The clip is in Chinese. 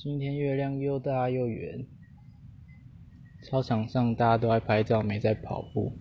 今天月亮又大又圆。操场上大家都在拍照没在跑步。